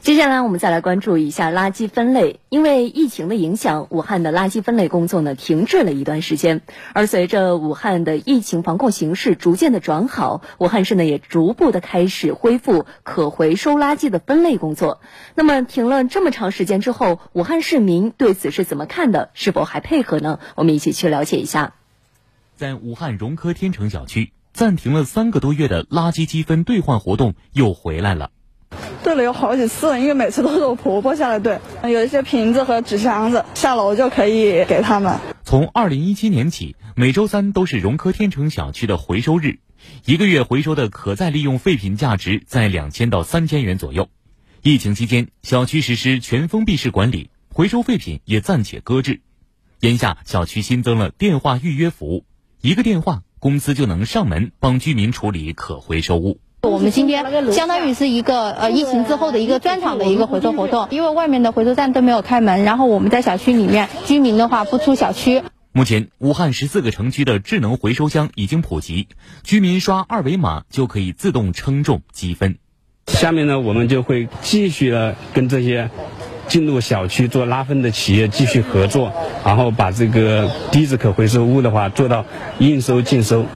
接下来我们再来关注一下垃圾分类。因为疫情的影响，武汉的垃圾分类工作呢停滞了一段时间。而随着武汉的疫情防控形势逐渐的转好，武汉市呢也逐步的开始恢复可回收垃圾的分类工作。那么停了这么长时间之后，武汉市民对此是怎么看的？是否还配合呢？我们一起去了解一下。在武汉融科天成小区，暂停了三个多月的垃圾积分兑换活动又回来了。兑了有好几次，因为每次都是我婆婆下来兑，有一些瓶子和纸箱子，下楼就可以给他们。从二零一七年起，每周三都是融科天成小区的回收日，一个月回收的可再利用废品价值在两千到三千元左右。疫情期间，小区实施全封闭式管理，回收废品也暂且搁置。眼下，小区新增了电话预约服务，一个电话，公司就能上门帮居民处理可回收物。我们今天相当于是一个呃疫情之后的一个专场的一个回收活动，因为外面的回收站都没有开门，然后我们在小区里面，居民的话不出小区。目前，武汉十四个城区的智能回收箱已经普及，居民刷二维码就可以自动称重积分。下面呢，我们就会继续的跟这些进入小区做拉分的企业继续合作，然后把这个低质可回收物的话做到应收尽收。